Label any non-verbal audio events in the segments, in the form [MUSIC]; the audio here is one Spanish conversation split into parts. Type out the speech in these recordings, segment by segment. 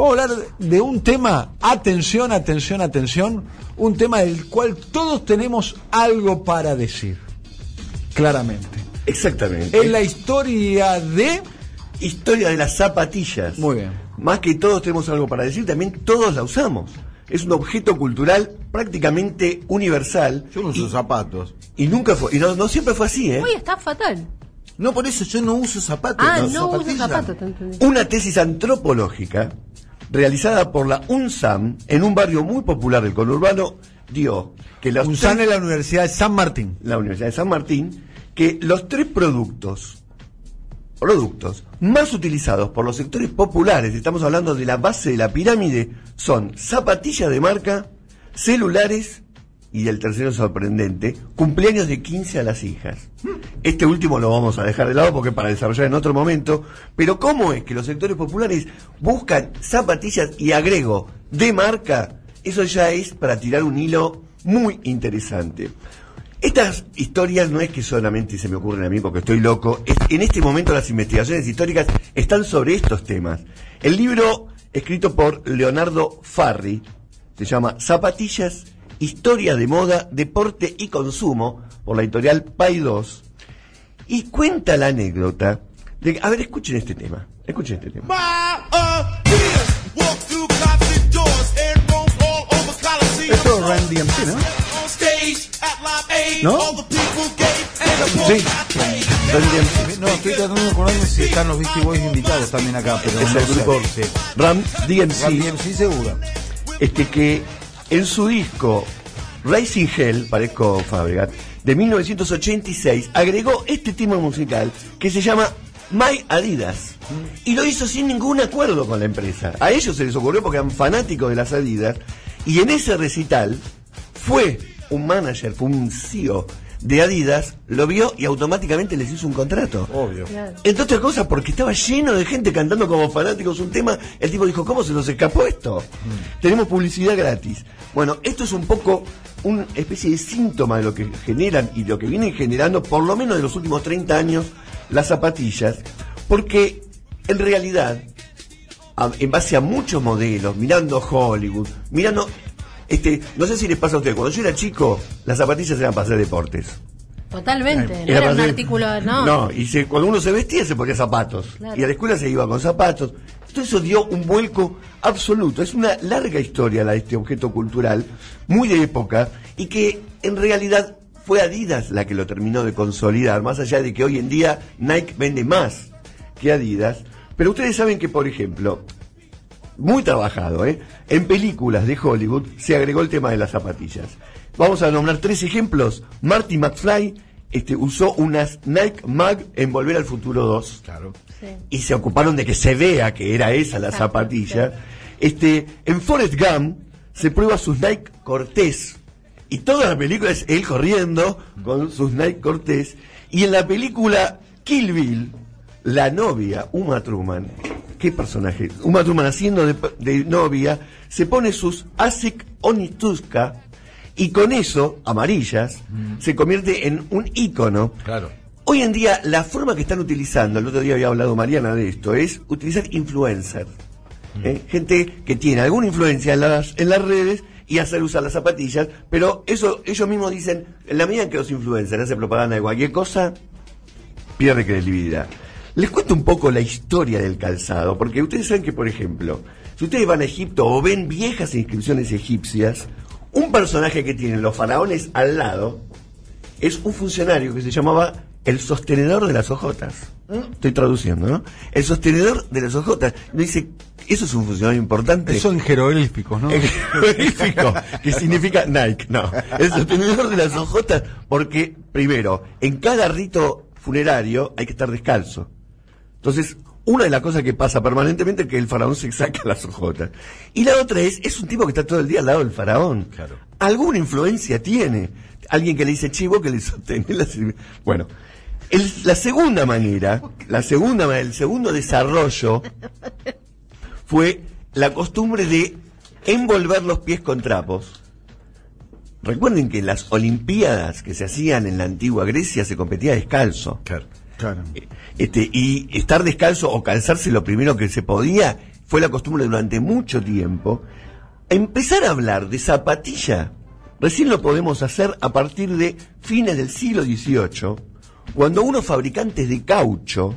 Vamos a hablar de un tema, atención, atención, atención, un tema del cual todos tenemos algo para decir, claramente. Exactamente. Es la historia de... Historia de las zapatillas. Muy bien. Más que todos tenemos algo para decir, también todos la usamos. Es un objeto cultural prácticamente universal. Yo no uso zapatos. Y nunca fue, y no, no siempre fue así, ¿eh? Uy, está fatal. No, por eso yo no uso zapatos. Ah, las no uso zapatos. Una tesis antropológica realizada por la UNSAM en un barrio muy popular del conurbano dio que UNSAN tres- es la Universidad de San Martín. la Universidad de San Martín que los tres productos productos más utilizados por los sectores populares, estamos hablando de la base de la pirámide, son zapatillas de marca, celulares y el tercero sorprendente, cumpleaños de 15 a las hijas. Este último lo vamos a dejar de lado porque para desarrollar en otro momento, pero ¿cómo es que los sectores populares buscan zapatillas y agrego de marca? Eso ya es para tirar un hilo muy interesante. Estas historias no es que solamente se me ocurren a mí porque estoy loco. en este momento las investigaciones históricas están sobre estos temas. El libro escrito por Leonardo Farri se llama Zapatillas, Historia de Moda, Deporte y Consumo por la editorial Pay 2 y cuenta la anécdota de... A ver, escuchen este tema. Escuchen este tema. Esto es Randy MC, ¿no? ¿No? Sí. No, estoy tratando de acordarme si están los Beastie Boys invitados también acá, pero Es no el sé. grupo Sí. Ram DMC. Run DMC seguro. este que en su disco Racing Hell, parezco Fabregat, de 1986, agregó este tema musical que se llama My Adidas. Y lo hizo sin ningún acuerdo con la empresa. A ellos se les ocurrió porque eran fanáticos de las Adidas. Y en ese recital fue un manager, fue un CEO de Adidas, lo vio y automáticamente les hizo un contrato. Obvio. Claro. Entre otras cosas, porque estaba lleno de gente cantando como fanáticos un tema, el tipo dijo, ¿cómo se nos escapó esto? Tenemos publicidad gratis. Bueno, esto es un poco una especie de síntoma de lo que generan y lo que vienen generando, por lo menos de los últimos 30 años, las zapatillas, porque en realidad, en base a muchos modelos, mirando Hollywood, mirando... Este, no sé si les pasa a ustedes, cuando yo era chico, las zapatillas eran para hacer deportes. Totalmente. No Era un artículo, no. No, y se- cuando uno se vestía se ponía zapatos. Claro. Y a la escuela se iba con zapatos. Todo eso dio un vuelco absoluto. Es una larga historia la de este objeto cultural, muy de época, y que en realidad fue Adidas la que lo terminó de consolidar, más allá de que hoy en día Nike vende más que Adidas. Pero ustedes saben que, por ejemplo, muy trabajado, ¿eh? En películas de Hollywood se agregó el tema de las zapatillas. Vamos a nombrar tres ejemplos. Marty McFly este, usó unas Nike Mag en Volver al Futuro 2 Claro. Sí. y se ocuparon de que se vea que era esa la Exacto, zapatilla. Este, en Forrest Gump se prueba sus Nike Cortés y toda la película es él corriendo con sus Nike Cortés y en la película Kill Bill la novia Uma Truman, qué personaje, Uma Truman haciendo de, de novia se pone sus Asic Onituska y con eso amarillas se convierte en un ícono Claro. Hoy en día, la forma que están utilizando, el otro día había hablado Mariana de esto, es utilizar influencers. ¿eh? Gente que tiene alguna influencia en las, en las redes y hacer usar las zapatillas, pero eso ellos mismos dicen, en la medida en que los influencers hacen propaganda de cualquier cosa, pierde credibilidad. Les cuento un poco la historia del calzado, porque ustedes saben que, por ejemplo, si ustedes van a Egipto o ven viejas inscripciones egipcias, un personaje que tienen los faraones al lado es un funcionario que se llamaba el sostenedor de las ojotas. Estoy traduciendo, ¿no? El sostenedor de las ojotas. Me dice, eso es un funcionario importante. Eso en jeroglíficos, ¿no? En jeroglífico, que significa Nike, no. El sostenedor de las ojotas, porque, primero, en cada rito funerario hay que estar descalzo. Entonces, una de las cosas que pasa permanentemente es que el faraón se saca las ojotas. Y la otra es, es un tipo que está todo el día al lado del faraón. Claro. Alguna influencia tiene. Alguien que le dice chivo que le sostiene la Bueno, el- la segunda manera, la segunda, el segundo desarrollo fue la costumbre de envolver los pies con trapos. Recuerden que en las Olimpiadas que se hacían en la antigua Grecia se competía descalzo. Claro. Claro. Este, y estar descalzo o calzarse lo primero que se podía fue la costumbre durante mucho tiempo, empezar a hablar de zapatilla, recién lo podemos hacer a partir de fines del siglo XVIII, cuando unos fabricantes de caucho,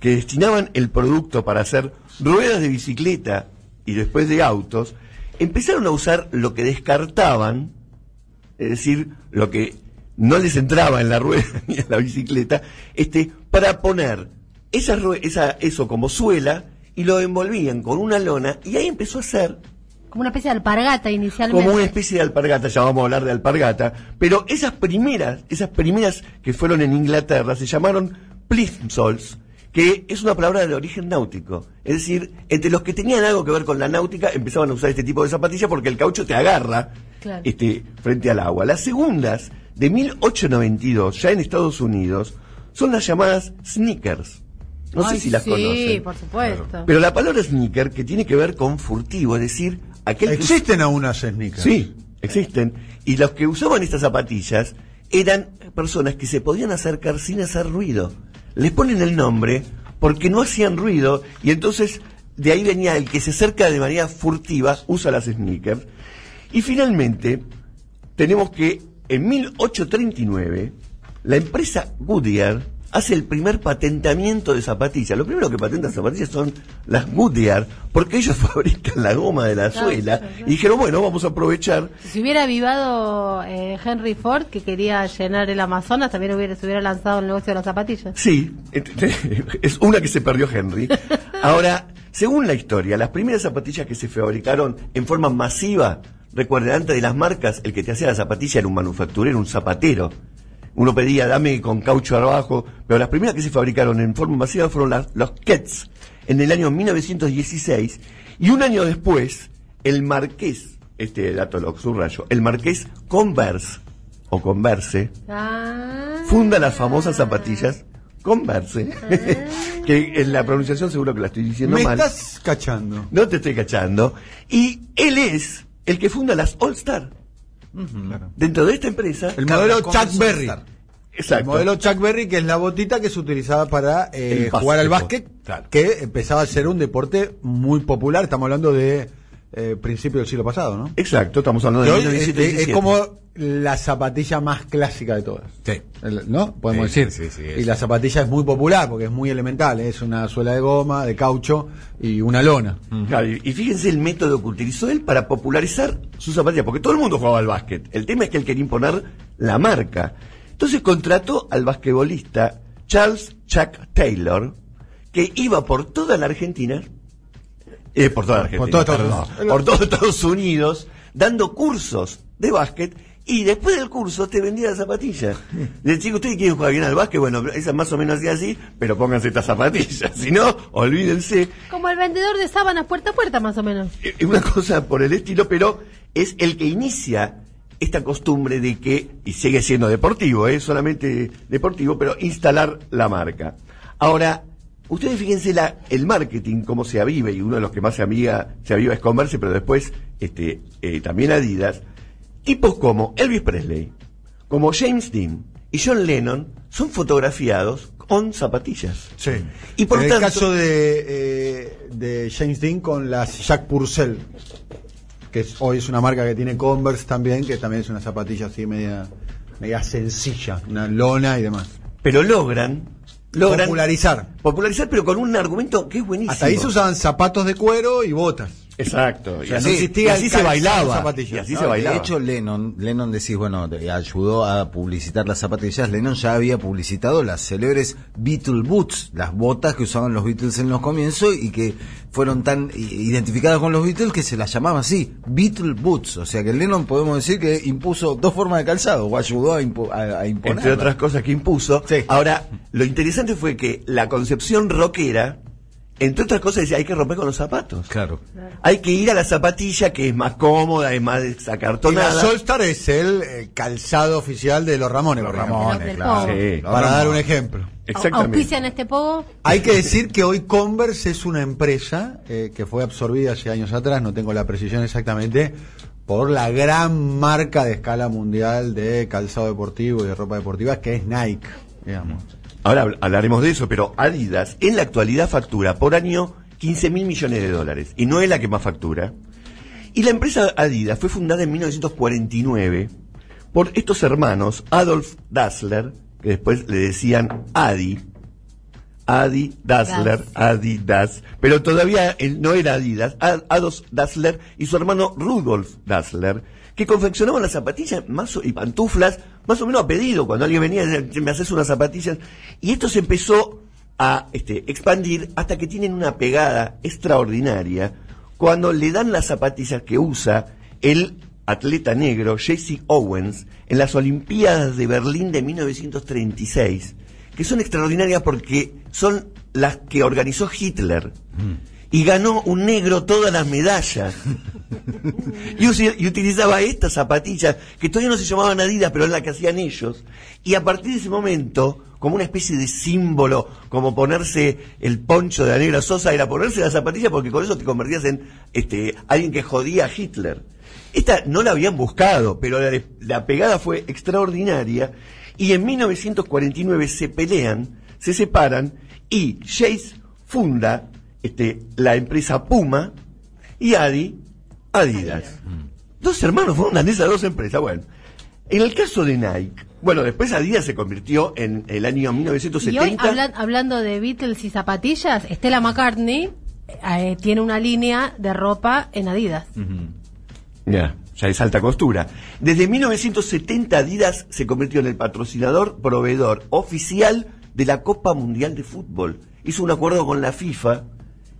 que destinaban el producto para hacer ruedas de bicicleta y después de autos, empezaron a usar lo que descartaban, es decir, lo que no les entraba en la rueda [LAUGHS] ni en la bicicleta, este, para poner esa, esa, eso como suela y lo envolvían con una lona y ahí empezó a ser Como una especie de alpargata inicialmente. como una especie de alpargata, ya vamos a hablar de alpargata, pero esas primeras, esas primeras que fueron en Inglaterra se llamaron plimsolls, que es una palabra de origen náutico. Es decir, entre los que tenían algo que ver con la náutica empezaban a usar este tipo de zapatillas porque el caucho te agarra Claro. este, frente al agua. Las segundas, de 1892, ya en Estados Unidos, son las llamadas sneakers. No sé si las sí, conocen. por supuesto. Pero la palabra sneaker, que tiene que ver con furtivo, es decir, aquel que Existen aún unas sneakers. Sí, existen. Y los que usaban estas zapatillas eran personas que se podían acercar sin hacer ruido. Les ponen el nombre porque no hacían ruido y entonces de ahí venía el que se acerca de manera furtiva, usa las sneakers. Y finalmente, tenemos que en 1839 la empresa Goodyear hace el primer patentamiento de zapatillas. Lo primero que patentan zapatillas son las Goodyear, porque ellos [LAUGHS] fabrican la goma de la Claro, suela. claro, claro. Y dijeron, bueno, vamos a aprovechar. Si hubiera avivado eh, Henry Ford, que quería llenar el Amazonas, también hubiera, se hubiera lanzado el negocio de las zapatillas. Sí, [LAUGHS] es una que se perdió Henry. [LAUGHS] Ahora, según la historia, las primeras zapatillas que se fabricaron en forma masiva, recuerden, antes de las marcas, el que te hacía la zapatilla era un manufacturero, un zapatero. Uno pedía, dame con caucho abajo, pero las primeras que se fabricaron en forma masiva fueron las, los Kets, en el año 1916, y un año después, el marqués, este dato lo subrayo, el marqués Converse, o Converse, Ah. funda las famosas zapatillas Converse, [LAUGHS] que en la pronunciación seguro que la estoy diciendo Me mal. estás cachando. No te estoy cachando. Y él es el que funda las All Star. Dentro de esta empresa. El modelo Chuck Berry. Exacto. El modelo Chuck Berry, que es la botita que se utilizaba para eh, El jugar al básquet, Claro. que empezaba a ser un deporte muy popular. Estamos hablando de eh, principio del siglo pasado, ¿no? Exacto, estamos hablando de hoy es, 1917. es como la zapatilla más clásica de todas. Sí. ¿No? Podemos Sí, decir. sí, sí, y la zapatilla es muy popular porque es muy elemental. Es una suela de goma, de caucho y una lona. Claro, y y fíjense el método que utilizó él para popularizar sus zapatillas, porque todo el mundo jugaba al básquet. El tema es que él quería imponer la marca. Entonces contrató al basquetbolista Charles Chuck Taylor, que iba por toda la Argentina, eh, por toda la Argentina, Por todo Estados perdón, Unidos. por todo Estados Unidos, dando cursos de básquet. Y después del curso te vendía las zapatillas. Le chico, ¿ustedes quieren jugar bien al básquet? Bueno, esa más o menos así así, pero pónganse estas zapatillas. [LAUGHS] Si no, olvídense. Como el vendedor de sábanas puerta a puerta, más o menos. Es una cosa por el estilo, pero es el que inicia esta costumbre de que, y sigue siendo deportivo, es solamente deportivo, pero instalar la marca. Ahora, ustedes fíjense la, el marketing, cómo se aviva, y uno de los que más se aviva, se aviva es Converse, pero después este, eh, también Adidas. Tipos como Elvis Presley, como James Dean y John Lennon son fotografiados con zapatillas. Sí. Y por en el tanto- caso de, eh, de James Dean con las Jack Purcell, que es- hoy es una marca que tiene Converse también, que también es una zapatilla así media, media sencilla, una lona y demás. Pero logran, logran Popularizar. popularizar, pero con un argumento que es buenísimo. Hasta ahí se usaban zapatos de cuero y botas. Exacto. Y sea, así, no existía y así el se bailaba. Y así No, se bailaba. De hecho, Lennon, Lennon decís, bueno, ayudó a publicitar las zapatillas. Lennon ya había publicitado las célebres Beatle Boots, las botas que usaban los Beatles en los comienzos y que fueron tan identificadas con los Beatles que se las llamaba así, Beatle Boots. O sea que Lennon podemos decir que impuso dos formas de calzado o ayudó a, impo- a, a imponer. entre otras cosas que impuso. Sí. Ahora, lo interesante fue que la concepción rockera, entre otras cosas, decía, hay que romper con los zapatos. Claro. Hay que ir a la zapatilla que es más cómoda, es más Y la. Solstar es el eh, calzado oficial de los Ramones. Los. Ramones, claro. Pogo. Sí. Los Para dar un ejemplo. Exactamente. ¿Auspician este pogo? Hay que decir que hoy Converse es una empresa eh, que fue absorbida hace años atrás, no tengo la precisión exactamente, por la gran marca de escala mundial de calzado deportivo y de ropa deportiva que es Nike, digamos. Ahora habl- hablaremos de eso, pero Adidas en la actualidad factura por año 15 mil millones de dólares. Y no es la que más factura. Y la empresa Adidas fue fundada en 1949 por estos hermanos, Adolf Dassler, que después le decían Adi, Adi Dassler, Das. Adidas, pero todavía él no era Adidas, Ad- Adolf Dassler y su hermano Rudolf Dassler, que confeccionaban las zapatillas y pantuflas más o menos a pedido, cuando alguien venía me haces unas zapatillas, y esto se empezó a este, expandir hasta que tienen una pegada extraordinaria cuando le dan las zapatillas que usa el atleta negro Jesse Owens en las Olimpiadas de Berlín de 1936, que son extraordinarias porque son las que organizó Hitler. Y ganó un negro todas las medallas. [LAUGHS] y, utilizaba estas zapatillas, que todavía no se llamaban Adidas, pero es la que hacían ellos. Y a partir de ese momento, como una especie de símbolo, como ponerse el poncho de la negra Sosa, era ponerse las zapatillas porque con eso te convertías en este, alguien que jodía a Hitler. Esta no la habían buscado, pero la, la pegada fue extraordinaria. Y en 1949 se pelean, se separan y Chase funda este, la empresa Puma y Adi Adidas. Dos hermanos fundan esas dos empresas. Bueno, en el caso de Nike, bueno, después Adidas se convirtió en el año Y hoy, 1970. hablan- hablando de Beatles y zapatillas, Stella McCartney eh, tiene una línea de ropa en Adidas. Ya, ya es alta costura. Desde 1970 Adidas se convirtió en el patrocinador, proveedor oficial de la Copa Mundial de Fútbol. Hizo un acuerdo con la FIFA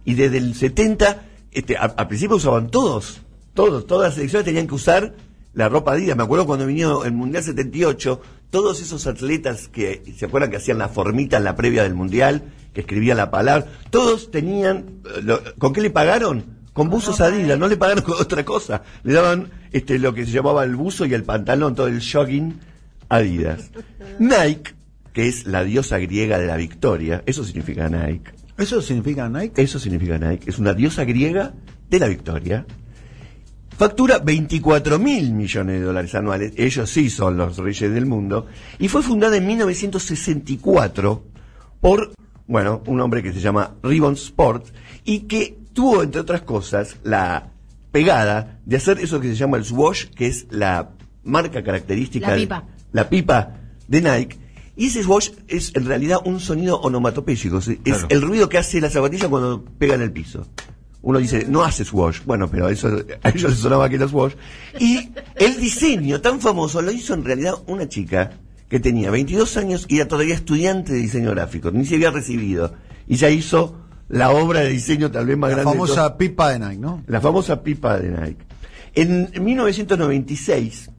y desde el 70, este, a- al principio usaban todos, todos, todas las selecciones tenían que usar la ropa Adidas. Me acuerdo cuando vino el Mundial 78, todos esos atletas que, ¿se acuerdan que hacían la formita en la previa del Mundial? Que escribían la palabra, todos tenían, eh, lo- ¿con qué le pagaron? Con buzos Adidas, no le pagaron con otra cosa. Le daban este, lo que se llamaba el buzo y el pantalón, todo el jogging Adidas. [LAUGHS] Nike, que es la diosa griega de la victoria, eso significa Nike. ¿Eso significa Nike? Eso significa Nike. Es una diosa griega de la victoria. Factura 24 mil millones de dólares anuales. Ellos sí son los reyes del mundo. Y fue fundada en 1964 por, bueno, un hombre que se llama Ribbon Sport y que tuvo, entre otras cosas, la pegada de hacer eso que se llama el swash, que es la marca característica. La de- la pipa de Nike. Y ese swash es en realidad un sonido onomatopéyico. Es Claro. el ruido que hace la zapatilla cuando pega en el piso. Uno dice, no hace swash. Bueno, pero a, eso, a ellos les sonaba que era swash. Y el diseño tan famoso lo hizo en realidad una chica que tenía 22 años y era todavía estudiante de diseño gráfico. Ni se había recibido. Y ya hizo la obra de diseño tal vez más La grande. de todas. famosa pipa de Nike, ¿no? La famosa pipa de Nike. En 1996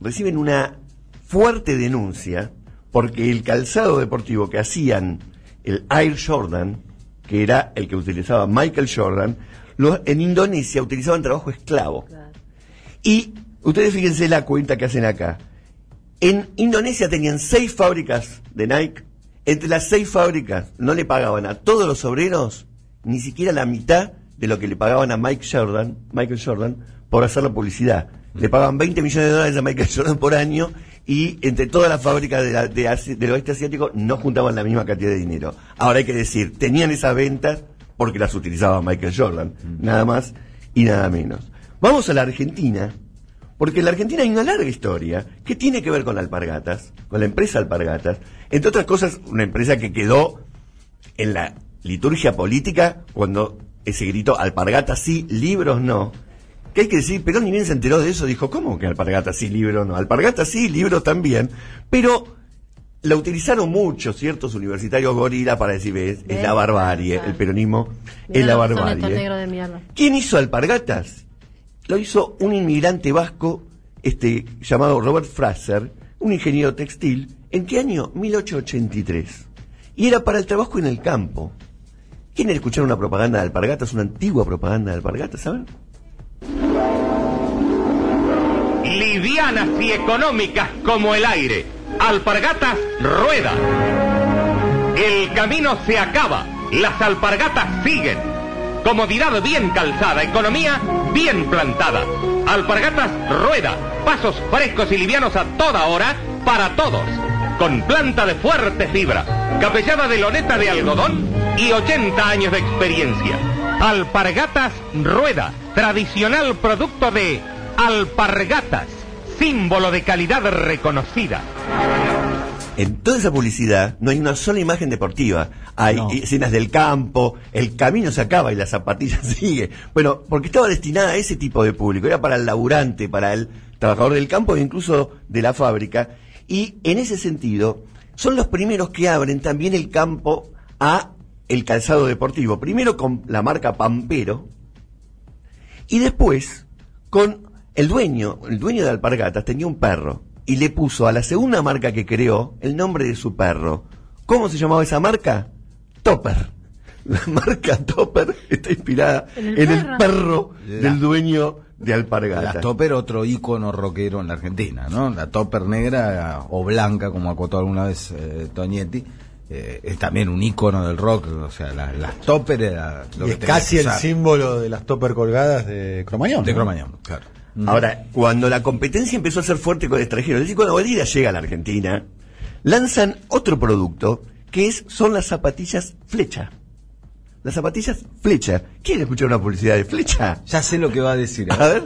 reciben una fuerte denuncia porque el calzado deportivo que hacían el Air Jordan, que era el que utilizaba Michael Jordan, en Indonesia utilizaban trabajo esclavo. Y ustedes fíjense la cuenta que hacen acá. En Indonesia tenían seis fábricas de Nike. Entre las seis fábricas no le pagaban a todos los obreros ni siquiera la mitad de lo que le pagaban a Mike Jordan, Michael Jordan por hacer la publicidad. Le pagaban 20 millones de dólares a Michael Jordan por año y entre todas las fábricas de la- de del oeste asiático no juntaban la misma cantidad de dinero. Ahora hay que decir, tenían esas ventas porque las utilizaba Michael Jordan, nada más y nada menos. Vamos a la Argentina, porque en la Argentina hay una larga historia que tiene que ver con Alpargatas, con la empresa Alpargatas. Entre otras cosas, una empresa que quedó en la liturgia política cuando ese grito Alpargatas sí, libros no. Que hay que decir, Perón ni bien se enteró de eso, dijo, ¿cómo que Alpargatas sí, libros no? Alpargatas sí, libros también. Pero la utilizaron mucho ciertos universitarios gorila para decir, ves, es la barbarie, Claro. el peronismo es la barbarie. de. ¿Quién hizo alpargatas? Lo hizo un inmigrante vasco este, llamado Robert Fraser, un ingeniero textil. ¿En qué año? 1883. Y era para el trabajo en el campo. ¿Quieren escuchar una propaganda de alpargatas, una antigua propaganda de alpargatas, saben? Livianas y económicas como el aire. Alpargatas rueda. El camino se acaba, las alpargatas siguen. Comodidad bien calzada, economía bien plantada. Alpargatas rueda, pasos frescos y livianos a toda hora para todos. Con planta de fuerte fibra, capellada de loneta de algodón y 80 años de experiencia. Alpargatas Rueda, tradicional producto de Alpargatas, símbolo de calidad reconocida. En toda esa publicidad no hay una sola imagen deportiva. Hay No. escenas del campo, el camino se acaba y la zapatilla [LAUGHS] sigue. Bueno, porque estaba destinada a ese tipo de público. Era para el laburante, para el trabajador del campo e incluso de la fábrica. Y en ese sentido, son los primeros que abren también el campo a el calzado deportivo. Primero con la marca Pampero, y después, con el dueño, el dueño de Alpargatas tenía un perro y le puso a la segunda marca que creó el nombre de su perro. ¿Cómo se llamaba esa marca? Topper. La [LAUGHS] marca Topper está inspirada ¿En el en el perro? La- del dueño de La Alpargatas. topper, otro ícono rockero en la Argentina, ¿no? La topper negra o blanca, como acotó alguna vez eh, Tonietti, eh, es también un ícono del rock. O sea, la- las topper era lo Y que es casi que el símbolo de las topper colgadas de Cromañón. de ¿no? Cromañón, claro. Ahora, cuando la competencia empezó a ser fuerte con extranjeros, es decir, cuando Adidas llega a la Argentina, lanzan otro producto que es, son las zapatillas flecha. Las zapatillas flecha. ¿Quiere escuchar una publicidad de flecha? Ya sé lo que va a decir. ¿eh? A ver.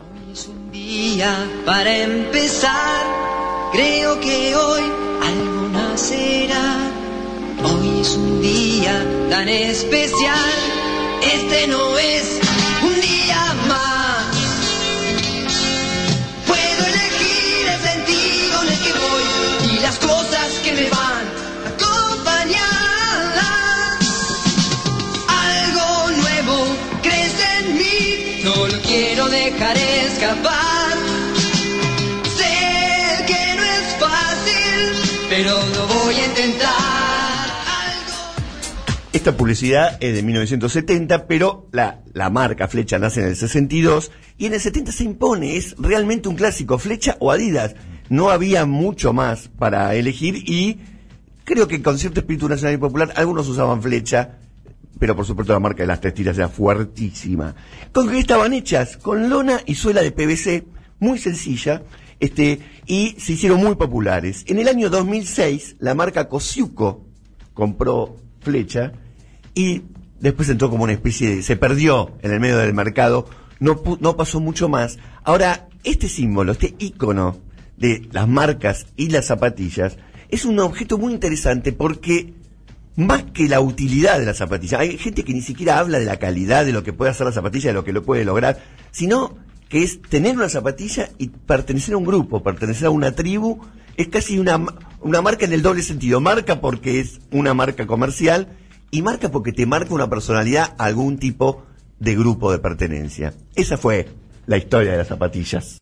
Hoy es un día para empezar. Creo que hoy algo nacerá. Hoy es un día tan especial. Este no es lo quiero dejar escapar. Sé que no es fácil, pero lo voy a intentar. Algo Esta publicidad es de 1970, pero la, la marca Flecha nace en el 62 y en el 70 se impone. Es realmente un clásico, Flecha o Adidas. No había mucho más para elegir y creo que con cierto espíritu nacional y popular algunos usaban Flecha, pero por supuesto la marca de las tres tiras era fuertísima. ¿Con qué estaban hechas? Con lona y suela de PVC, muy sencilla, este, y se hicieron muy populares. En el año 2006, la marca Cosiuco compró Flecha y después entró como una especie de... se perdió en el medio del mercado, no, no pasó mucho más. Ahora, este símbolo, este ícono de las marcas y las zapatillas, es un objeto muy interesante porque más que la utilidad de la zapatilla, hay gente que ni siquiera habla de la calidad de lo que puede hacer la zapatilla, de lo que lo puede lograr, sino que es tener una zapatilla y pertenecer a un grupo, pertenecer a una tribu, es casi una, una marca en el doble sentido, marca porque es una marca comercial y marca porque te marca una personalidad, algún tipo de grupo de pertenencia. Esa fue la historia de las zapatillas.